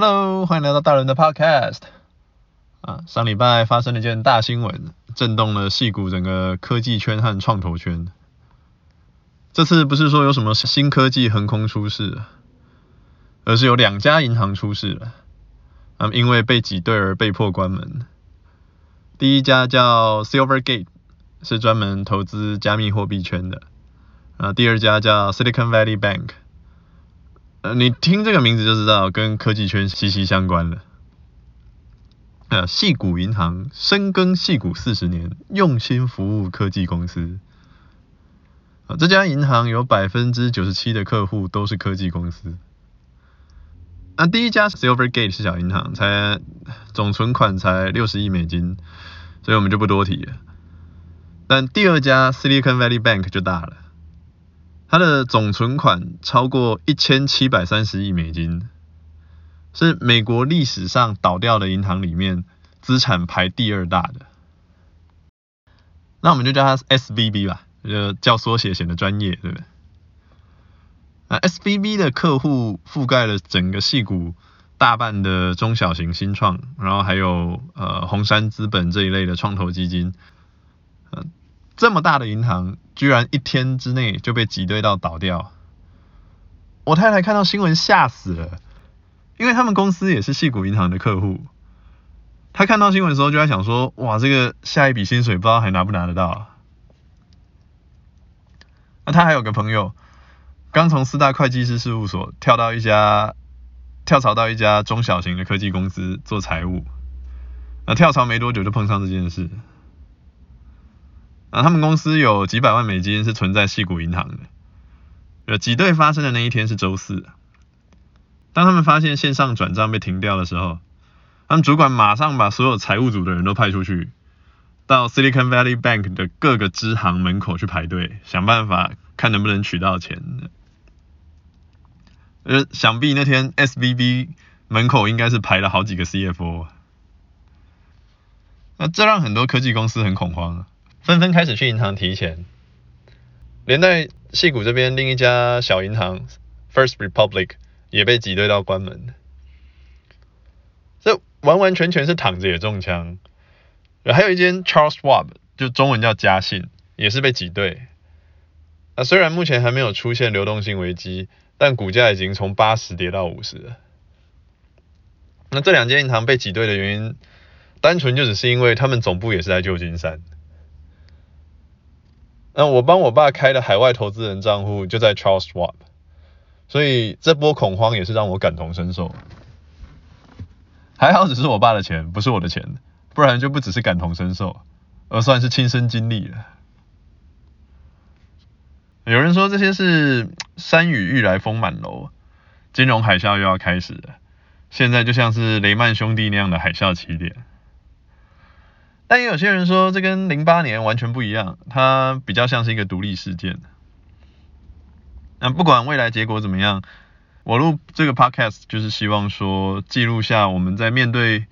Hello，欢迎来到大人的 Podcast。啊，上礼拜发生了一件大新闻，震动了矽谷整个科技圈和创投圈。这次不是说有什么新科技横空出世，而是有两家银行出事了。啊，因为被挤兑而被迫关门。第一家叫 Silvergate，是专门投资加密货币圈的。啊，第二家叫 Silicon Valley Bank。你听这个名字就知道跟科技圈息息相关了。呃，细谷银行深耕细谷四十年，用心服务科技公司。啊，这家银行有百分之九十七的客户都是科技公司。那第一家 Silvergate 是小银行，才总存款才六十亿美金，所以我们就不多提了。但第二家 Silicon Valley Bank 就大了。它的总存款超过一千七百三十亿美金，是美国历史上倒掉的银行里面资产排第二大的。那我们就叫它 SBB 吧，就叫缩写显得专业，对不对？啊 SBB 的客户覆盖了整个矽谷大半的中小型新创，然后还有呃红杉资本这一类的创投基金，呃这么大的银行，居然一天之内就被挤兑到倒掉。我太太看到新闻吓死了，因为他们公司也是矽谷银行的客户。她看到新闻的时候就在想说，哇，这个下一笔薪水不知道还拿不拿得到。那她还有个朋友，刚从四大会计师事务所跳到一家，跳槽到一家中小型的科技公司做财务。那跳槽没多久就碰上这件事。啊，他们公司有几百万美金是存在矽谷银行的。呃，挤兑发生的那一天是周四。当他们发现线上转账被停掉的时候，他们主管马上把所有财务组的人都派出去，到 Silicon Valley Bank 的各个支行门口去排队，想办法看能不能取到钱。呃，想必那天 SVB 门口应该是排了好几个 CFO。那这让很多科技公司很恐慌啊。纷纷开始去银行提钱，连带戏谷这边另一家小银行 First Republic 也被挤兑到关门。这完完全全是躺着也中枪。还有一间 Charles Schwab，就中文叫嘉信，也是被挤兑。那虽然目前还没有出现流动性危机，但股价已经从八十跌到五十了。那这两间银行被挤兑的原因，单纯就只是因为他们总部也是在旧金山。那我帮我爸开的海外投资人账户就在 Charles Schwab，所以这波恐慌也是让我感同身受。还好只是我爸的钱，不是我的钱，不然就不只是感同身受，而算是亲身经历了。有人说这些是山雨欲来风满楼，金融海啸又要开始了，现在就像是雷曼兄弟那样的海啸起点。但也有些人说，这跟零八年完全不一样，它比较像是一个独立事件。那不管未来结果怎么样，我录这个 podcast 就是希望说，记录下我们在面对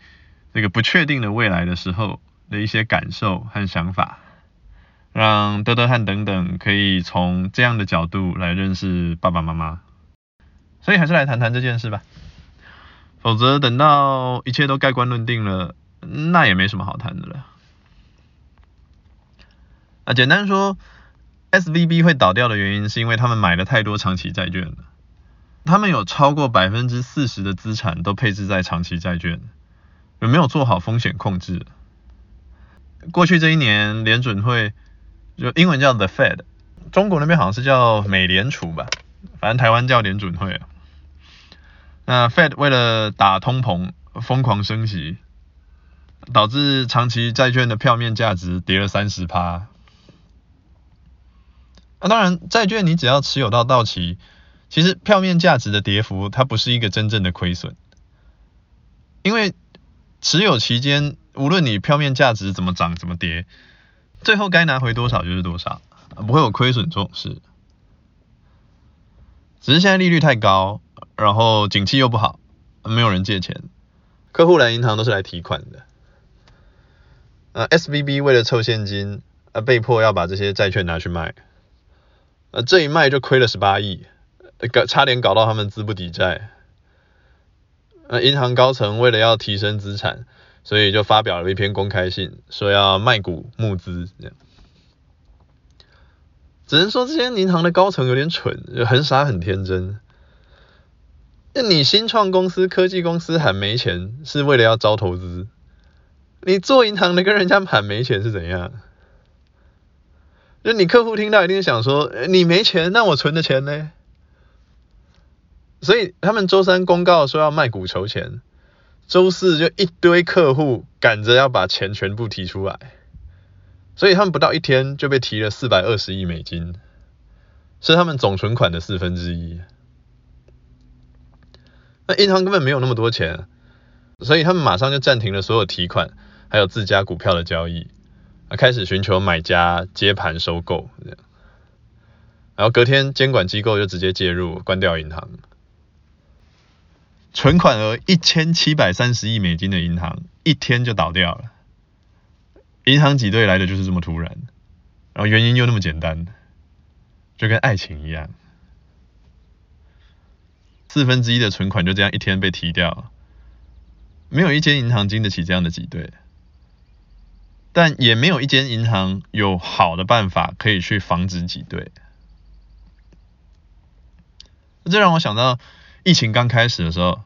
这个不确定的未来的时候的一些感受和想法，让德德汉等等可以从这样的角度来认识爸爸妈妈。所以还是来谈谈这件事吧，否则等到一切都盖棺论定了。那也没什么好谈的了。啊，简单说，SVB 会倒掉的原因是因为他们买了太多长期债券了。他们有超过百分之四十的资产都配置在长期债券，有没有做好风险控制？过去这一年，联准会就英文叫 The Fed，中国那边好像是叫美联储吧，反正台湾叫联准会啊。那 Fed 为了打通膨，疯狂升息。导致长期债券的票面价值跌了三十趴。那当然，债券你只要持有到到期，其实票面价值的跌幅它不是一个真正的亏损，因为持有期间无论你票面价值怎么涨怎么跌，最后该拿回多少就是多少，不会有亏损这种事。只是现在利率太高，然后景气又不好，没有人借钱，客户来银行都是来提款的。呃，SVB 为了凑现金，呃，被迫要把这些债券拿去卖，呃，这一卖就亏了十八亿，搞差点搞到他们资不抵债。那银行高层为了要提升资产，所以就发表了一篇公开信，说要卖股募资，只能说这些银行的高层有点蠢，很傻很天真。那你新创公司、科技公司很没钱，是为了要招投资？你做银行的跟人家喊没钱是怎样？就你客户听到一定想说，你没钱，那我存的钱呢？所以他们周三公告说要卖股筹钱，周四就一堆客户赶着要把钱全部提出来，所以他们不到一天就被提了四百二十亿美金，是他们总存款的四分之一。那银行根本没有那么多钱，所以他们马上就暂停了所有提款，还有自家股票的交易，啊，开始寻求买家接盘收购，然后隔天监管机构就直接介入，关掉银行。存款额一千七百三十亿美金的银行，一天就倒掉了。银行挤兑来的就是这么突然，然后原因又那么简单，就跟爱情一样。四分之一的存款就这样一天被提掉，没有一间银行经得起这样的挤兑，但也没有一间银行有好的办法可以去防止挤兑。这让我想到疫情刚开始的时候，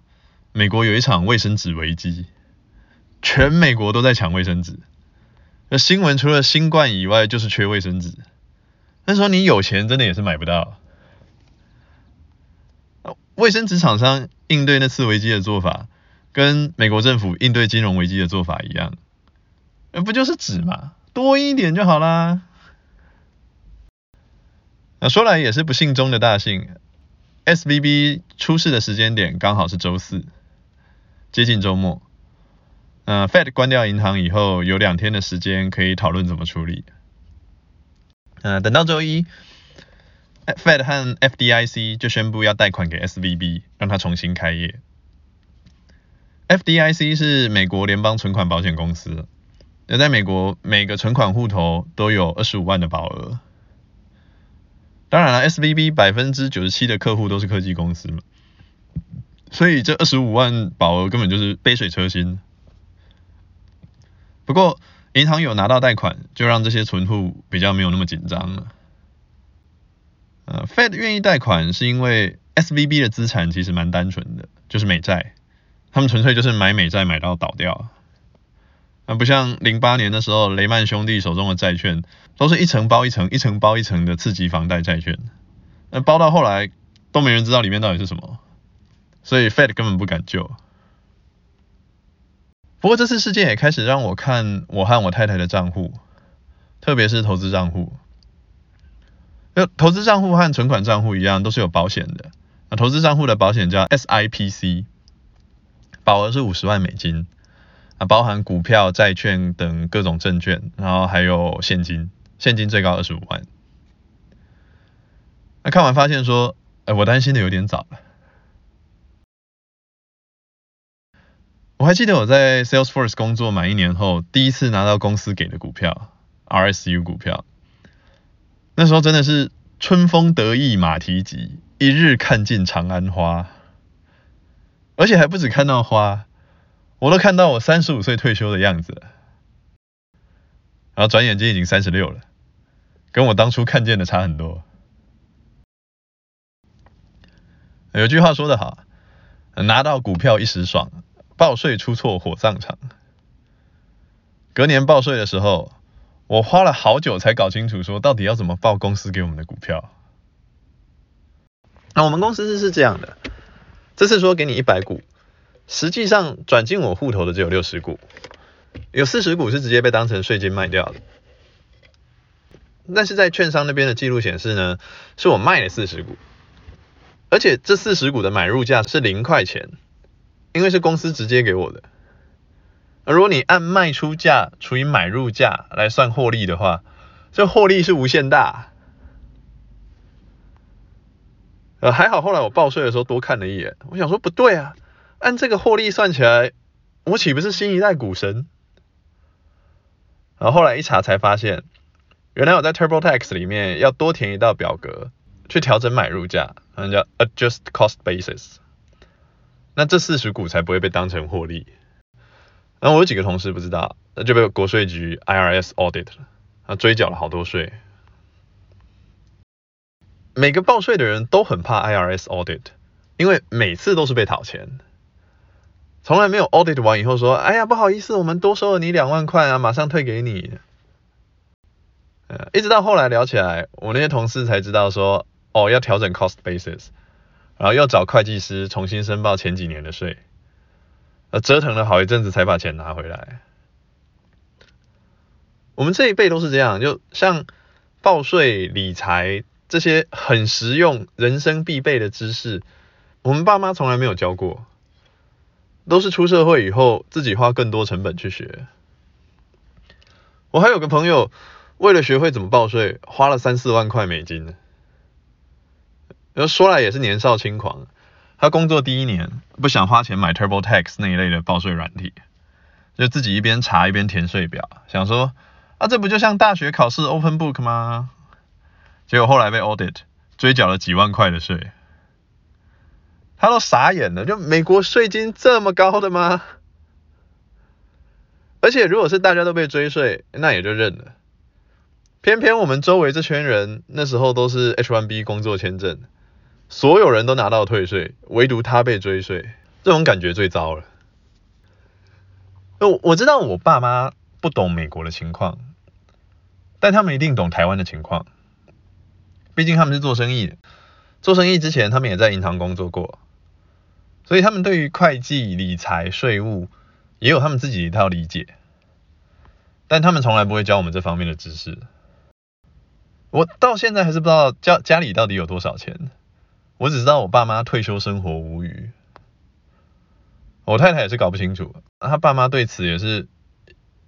美国有一场卫生纸危机，全美国都在抢卫生纸，那新闻除了新冠以外就是缺卫生纸。那时候你有钱真的也是买不到。卫生纸厂商应对那次危机的做法，跟美国政府应对金融危机的做法一样，不就是纸嘛，多一点就好啦。那说来也是不幸中的大幸，SVB 出事的时间点刚好是周四，接近周末。呃，Fed 关掉银行以后，有两天的时间可以讨论怎么处理。呃，等到周一。Fed 和 FDIC 就宣布要贷款给 SVB，让它重新开业。FDIC 是美国联邦存款保险公司，那在美国每个存款户头都有二十五万的保额。当然了，SVB 百分之九十七的客户都是科技公司嘛，所以这二十五万保额根本就是杯水车薪。不过银行有拿到贷款，就让这些存户比较没有那么紧张了。呃，Fed 愿意贷款是因为 SVB 的资产其实蛮单纯的，就是美债，他们纯粹就是买美债买到倒掉。那不像零八年的时候，雷曼兄弟手中的债券都是一层包一层、一层包一层的次级房贷债券，那包到后来都没人知道里面到底是什么，所以 Fed 根本不敢救。不过这次事件也开始让我看我和我太太的账户，特别是投资账户。投资账户和存款账户一样，都是有保险的。那投资账户的保险叫 SIPC，保额是五十万美金，啊，包含股票、债券等各种证券，然后还有现金，现金最高二十五万。那看完发现说，哎，我担心的有点早了。我还记得我在 Salesforce 工作满一年后，第一次拿到公司给的股票，RSU 股票。那时候真的是春风得意马蹄疾，一日看尽长安花，而且还不止看到花，我都看到我三十五岁退休的样子了。然后转眼间已经三十六了，跟我当初看见的差很多。有句话说得好，拿到股票一时爽，报税出错火葬场。隔年报税的时候。我花了好久才搞清楚，说到底要怎么报公司给我们的股票。那我们公司是是这样的，这次说给你一百股，实际上转进我户头的只有六十股，有四十股是直接被当成税金卖掉的。但是在券商那边的记录显示呢，是我卖了四十股，而且这四十股的买入价是零块钱，因为是公司直接给我的。而如果你按卖出价除以买入价来算获利的话，这获利是无限大。呃，还好后来我报税的时候多看了一眼，我想说不对啊，按这个获利算起来，我岂不是新一代股神？然后后来一查才发现，原来我在 TurboTax 里面要多填一道表格去调整买入价，那叫 Adjust Cost Basis。那这四十股才不会被当成获利。然后我有几个同事不知道，那就被国税局 IRS audit 了，追缴了好多税。每个报税的人都很怕 IRS audit，因为每次都是被讨钱，从来没有 audit 完以后说，哎呀，不好意思，我们多收了你两万块啊，马上退给你。呃，一直到后来聊起来，我那些同事才知道说，哦，要调整 cost basis，然后要找会计师重新申报前几年的税。呃，折腾了好一阵子才把钱拿回来。我们这一辈都是这样，就像报税、理财这些很实用、人生必备的知识，我们爸妈从来没有教过，都是出社会以后自己花更多成本去学。我还有个朋友，为了学会怎么报税，花了三四万块美金。说来也是年少轻狂。他工作第一年不想花钱买 TurboTax 那一类的报税软体，就自己一边查一边填税表，想说啊，这不就像大学考试 Open Book 吗？结果后来被 audit 追缴了几万块的税，他都傻眼了，就美国税金这么高的吗？而且如果是大家都被追税，那也就认了。偏偏我们周围这圈人那时候都是 H1B 工作签证。所有人都拿到退税，唯独他被追税，这种感觉最糟了。我我知道我爸妈不懂美国的情况，但他们一定懂台湾的情况。毕竟他们是做生意的，做生意之前他们也在银行工作过，所以他们对于会计、理财、税务也有他们自己一套理解。但他们从来不会教我们这方面的知识。我到现在还是不知道家家里到底有多少钱。我只知道我爸妈退休生活无虞，我太太也是搞不清楚，他爸妈对此也是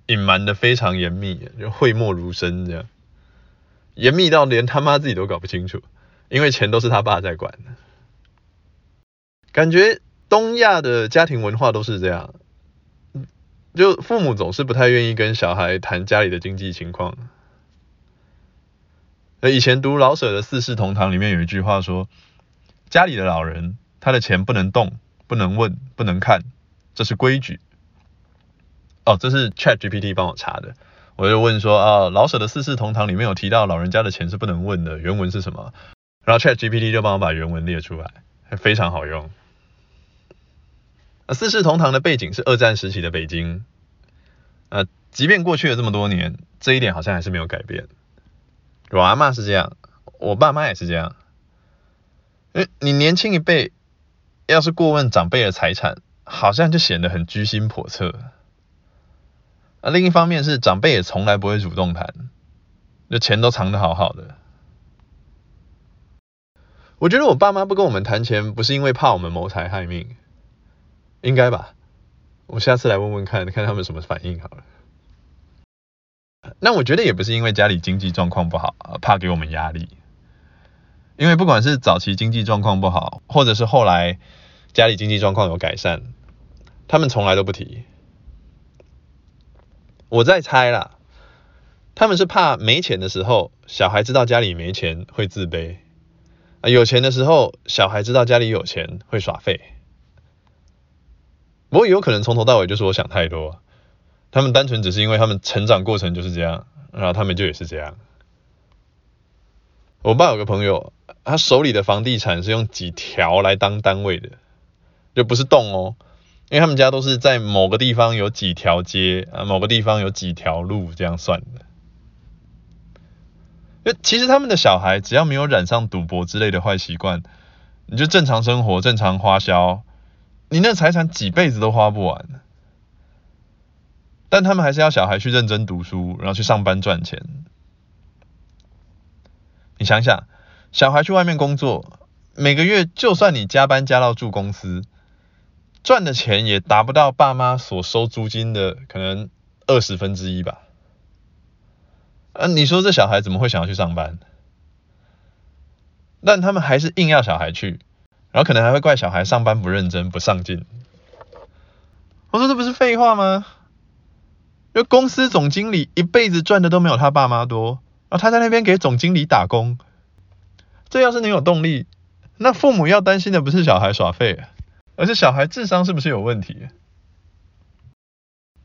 隐瞒的非常严密，就讳莫如深这样，严密到连他妈自己都搞不清楚，因为钱都是他爸在管。感觉东亚的家庭文化都是这样，就父母总是不太愿意跟小孩谈家里的经济情况。以前读老舍的《四世同堂》里面有一句话说。家里的老人，他的钱不能动，不能问，不能看，这是规矩。哦，这是 ChatGPT 帮我查的。我就问说啊，老舍的《四世同堂》里面有提到老人家的钱是不能问的，原文是什么？然后 ChatGPT 就帮我把原文列出来，非常好用。《四世同堂》的背景是二战时期的北京。呃，即便过去了这么多年，这一点好像还是没有改变。我阿嬷是这样，我爸妈也是这样。诶，你年轻一辈要是过问长辈的财产，好像就显得很居心叵测。啊，另一方面是长辈也从来不会主动谈，就钱都藏得好好的。我觉得我爸妈不跟我们谈钱，不是因为怕我们谋财害命，应该吧？我下次来问问看，看他们什么反应好了。那我觉得也不是因为家里经济状况不好，怕给我们压力。因为不管是早期经济状况不好，或者是后来家里经济状况有改善，他们从来都不提。我在猜啦，他们是怕没钱的时候，小孩知道家里没钱会自卑；啊，有钱的时候，小孩知道家里有钱会耍废。不过有可能从头到尾就是我想太多，他们单纯只是因为他们成长过程就是这样，然后他们就也是这样。我爸有个朋友。他手里的房地产是用几条来当单位的，就不是栋哦，因为他们家都是在某个地方有几条街啊，某个地方有几条路这样算的。就其实他们的小孩只要没有染上赌博之类的坏习惯，你就正常生活、正常花销，你那财产几辈子都花不完。但他们还是要小孩去认真读书，然后去上班赚钱。你想想。小孩去外面工作，每个月就算你加班加到住公司，赚的钱也达不到爸妈所收租金的可能二十分之一吧。啊，你说这小孩怎么会想要去上班？但他们还是硬要小孩去，然后可能还会怪小孩上班不认真、不上进。我说这不是废话吗？就公司总经理一辈子赚的都没有他爸妈多，然后他在那边给总经理打工。这要是你有动力，那父母要担心的不是小孩耍废，而是小孩智商是不是有问题？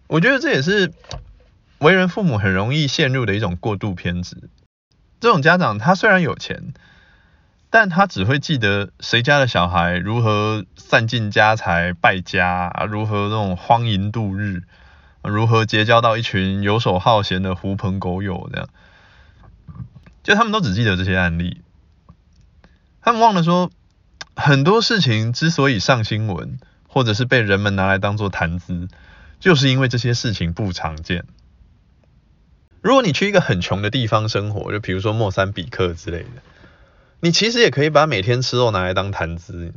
我觉得这也是为人父母很容易陷入的一种过度偏执。这种家长他虽然有钱，但他只会记得谁家的小孩如何散尽家财败家，如何那种荒淫度日，如何结交到一群游手好闲的狐朋狗友这样，就他们都只记得这些案例，他们忘了说，很多事情之所以上新闻，或者是被人们拿来当做谈资，就是因为这些事情不常见。如果你去一个很穷的地方生活，就比如说莫桑比克之类的，你其实也可以把每天吃肉拿来当谈资。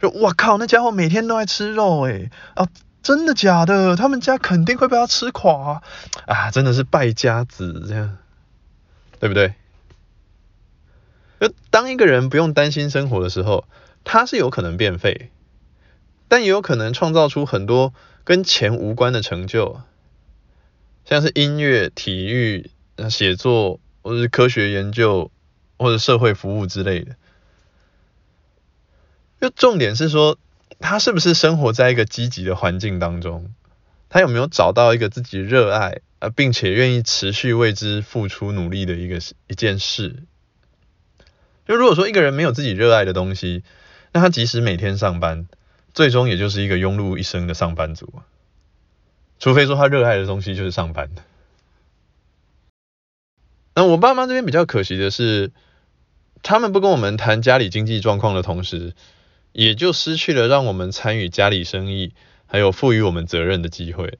就哇靠，那家伙每天都在吃肉诶，啊，真的假的？他们家肯定会被他吃垮啊！真的是败家子这样，对不对？就当一个人不用担心生活的时候，他是有可能变废，但也有可能创造出很多跟钱无关的成就。像是音乐、体育、写作，或者是科学研究，或者社会服务之类的。就重点是说，他是不是生活在一个积极的环境当中？他有没有找到一个自己热爱，呃，并且愿意持续为之付出努力的一个一件事？就如果说一个人没有自己热爱的东西，那他即使每天上班，最终也就是一个庸碌一生的上班族。除非说他热爱的东西就是上班。那我爸妈这边比较可惜的是，他们不跟我们谈家里经济状况的同时，也就失去了让我们参与家里生意，还有赋予我们责任的机会。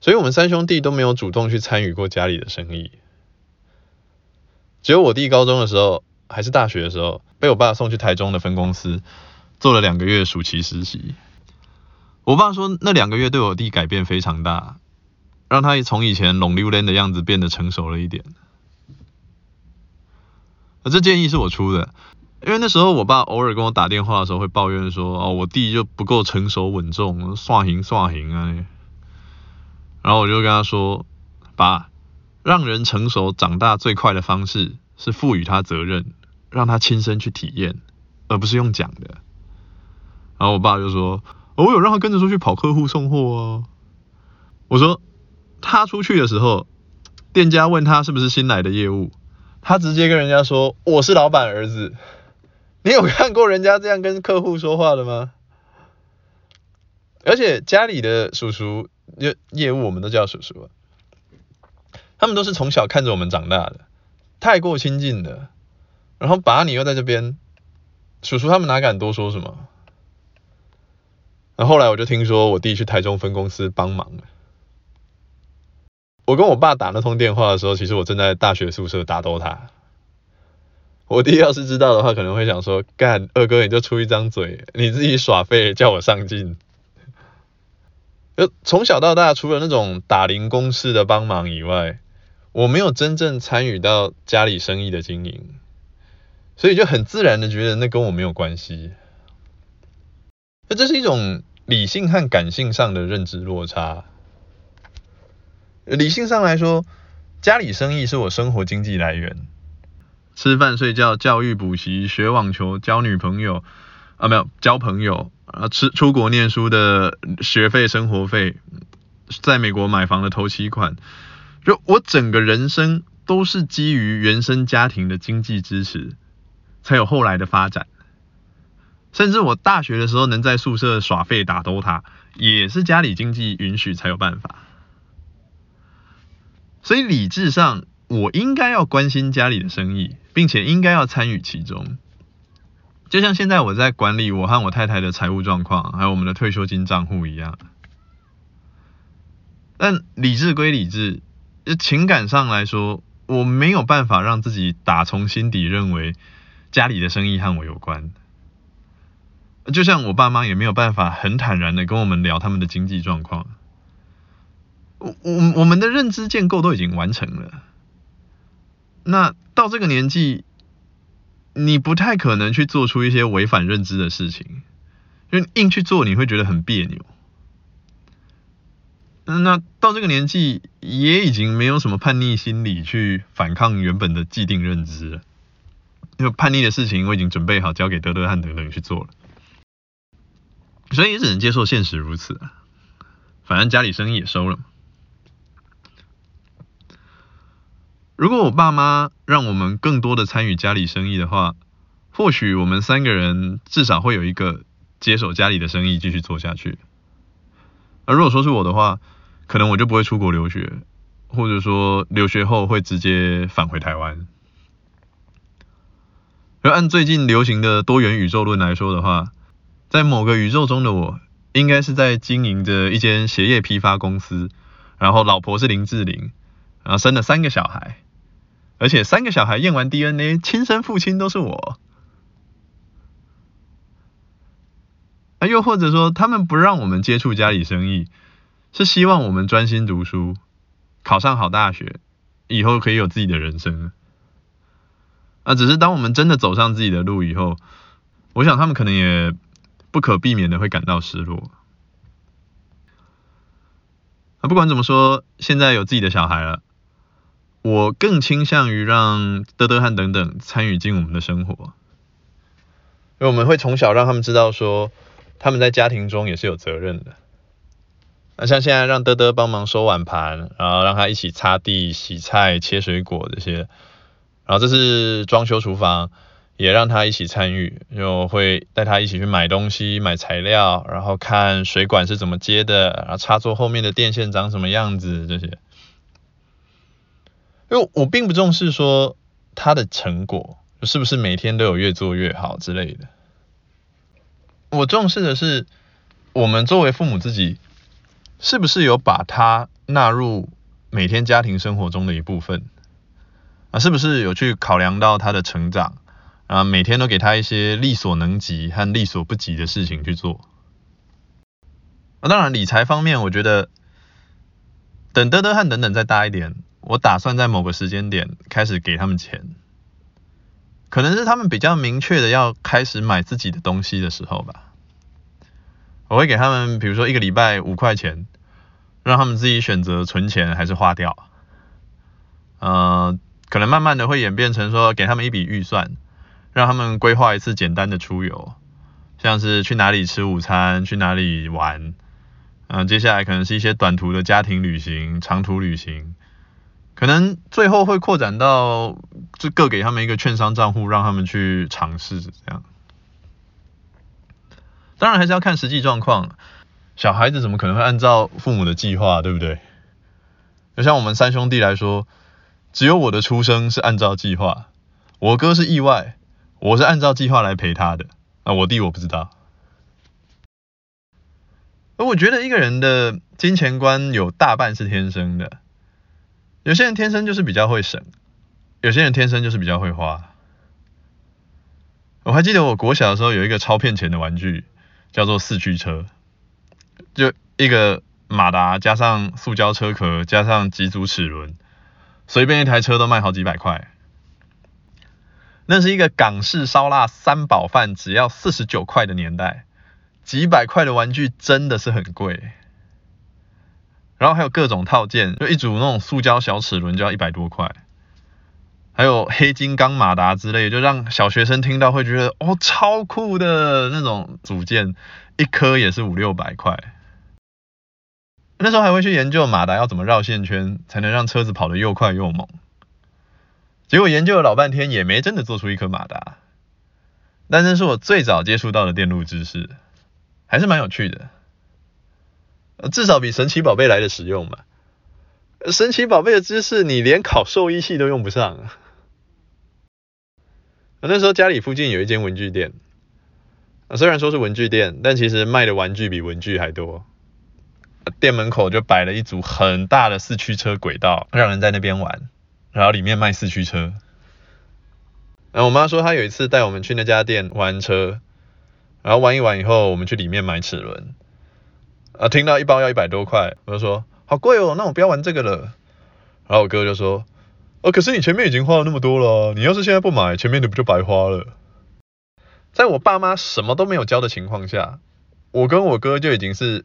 所以我们三兄弟都没有主动去参与过家里的生意。只有我弟高中的时候，还是大学的时候，被我爸送去台中的分公司做了两个月暑期实习。我爸说，那两个月对我弟改变非常大，让他从以前拢溜溜的样子变得成熟了一点。这建议是我出的，因为那时候我爸偶尔跟我打电话的时候会抱怨说，哦，我弟就不够成熟稳重，耍行耍行啊。然后我就跟他说，爸，让人成熟长大最快的方式是赋予他责任，让他亲身去体验，而不是用讲的。然后我爸就说。我有让他跟着出去跑客户送货啊。我说他出去的时候，店家问他是不是新来的业务，他直接跟人家说，我是老板儿子。你有看过人家这样跟客户说话的吗？而且家里的叔叔业业务我们都叫叔叔，他们都是从小看着我们长大的，太过亲近的。然后把你又在这边，叔叔他们哪敢多说什么？那后来我就听说我弟去台中分公司帮忙了。我跟我爸打那通电话的时候，其实我正在大学宿舍打 DOTA。我弟要是知道的话，可能会想说：干，二哥你就出一张嘴，你自己耍废叫我上进。就从小到大，除了那种打零工式的帮忙以外，我没有真正参与到家里生意的经营，所以就很自然的觉得那跟我没有关系。那这是一种理性和感性上的认知落差。理性上来说，家里生意是我生活经济来源，吃饭睡觉、教育补习、学网球、交女朋友啊，没有交朋友啊，吃出国念书的学费、生活费，在美国买房的头期款，就我整个人生都是基于原生家庭的经济支持，才有后来的发展。甚至我大学的时候能在宿舍耍废打 DOTA，也是家里经济允许才有办法。所以理智上，我应该要关心家里的生意，并且应该要参与其中。就像现在我在管理我和我太太的财务状况，还有我们的退休金账户一样。但理智归理智，情感上来说，我没有办法让自己打从心底认为家里的生意和我有关。就像我爸妈也没有办法很坦然的跟我们聊他们的经济状况，我我我们的认知建构都已经完成了，那到这个年纪，你不太可能去做出一些违反认知的事情，因为硬去做你会觉得很别扭。那到这个年纪，也已经没有什么叛逆心理去反抗原本的既定认知了，因为叛逆的事情我已经准备好交给德德汉等等去做了。所以也只能接受现实如此。反正家里生意也收了嘛。如果我爸妈让我们更多的参与家里生意的话，或许我们三个人至少会有一个接手家里的生意继续做下去。而如果说是我的话，可能我就不会出国留学，或者说留学后会直接返回台湾。而按最近流行的多元宇宙论来说的话，在某个宇宙中的我，应该是在经营着一间鞋业批发公司，然后老婆是林志玲，然后生了三个小孩，而且三个小孩验完 DNA，亲生父亲都是我。啊，又或者说，他们不让我们接触家里生意，是希望我们专心读书，考上好大学，以后可以有自己的人生。啊，只是当我们真的走上自己的路以后，我想他们可能也。不可避免的会感到失落。啊，不管怎么说，现在有自己的小孩了，我更倾向于让德德和等等参与进我们的生活，因为我们会从小让他们知道说，他们在家庭中也是有责任的。那像现在让德德帮忙收碗盘，然后让他一起擦地、洗菜、切水果这些，然后这是装修厨房。也让他一起参与，就会带他一起去买东西、买材料，然后看水管是怎么接的，然后插座后面的电线长什么样子这些。因为我并不重视说他的成果是不是每天都有越做越好之类的，我重视的是我们作为父母自己是不是有把他纳入每天家庭生活中的一部分啊，是不是有去考量到他的成长。啊，每天都给他一些力所能及和力所不及的事情去做。啊，当然理财方面，我觉得等德德和等等再大一点，我打算在某个时间点开始给他们钱，可能是他们比较明确的要开始买自己的东西的时候吧。我会给他们，比如说一个礼拜五块钱，让他们自己选择存钱还是花掉。呃，可能慢慢的会演变成说，给他们一笔预算。让他们规划一次简单的出游，像是去哪里吃午餐，去哪里玩，嗯、接下来可能是一些短途的家庭旅行、长途旅行，可能最后会扩展到就各给他们一个券商账户，让他们去尝试这样。当然还是要看实际状况，小孩子怎么可能会按照父母的计划，对不对？就像我们三兄弟来说，只有我的出生是按照计划，我哥是意外。我是按照计划来陪他的，啊，我弟我不知道。而我觉得一个人的金钱观有大半是天生的，有些人天生就是比较会省，有些人天生就是比较会花。我还记得我国小的时候有一个超骗钱的玩具，叫做四驱车，就一个马达加上塑胶车壳加上几组齿轮，随便一台车都卖好几百块。那是一个港式烧腊三宝饭只要四十九块的年代，几百块的玩具真的是很贵。然后还有各种套件，就一组那种塑胶小齿轮就要一百多块，还有黑金刚马达之类，就让小学生听到会觉得哦超酷的那种组件，一颗也是五六百块。那时候还会去研究马达要怎么绕线圈，才能让车子跑得又快又猛。结果研究了老半天，也没真的做出一颗马达。但这是我最早接触到的电路知识，还是蛮有趣的。至少比神奇宝贝来的实用嘛。神奇宝贝的知识，你连考兽医系都用不上啊。那时候家里附近有一间文具店，虽然说是文具店，但其实卖的玩具比文具还多。店门口就摆了一组很大的四驱车轨道，让人在那边玩。然后里面卖四驱车，然后我妈说她有一次带我们去那家店玩车，然后玩一玩以后，我们去里面买齿轮，啊，听到一包要一百多块，我就说好贵哦，那我不要玩这个了。然后我哥就说，哦，可是你前面已经花了那么多了，你要是现在不买，前面的不就白花了？在我爸妈什么都没有交的情况下，我跟我哥就已经是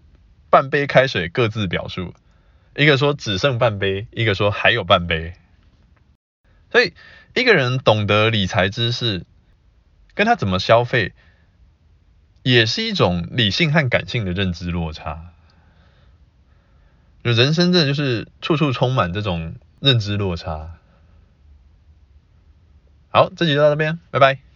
半杯开水各自表述，一个说只剩半杯，一个说还有半杯。所以，一个人懂得理财知识，跟他怎么消费，也是一种理性和感性的认知落差。就人生真的就是处处充满这种认知落差。好，这集就到这边，拜拜。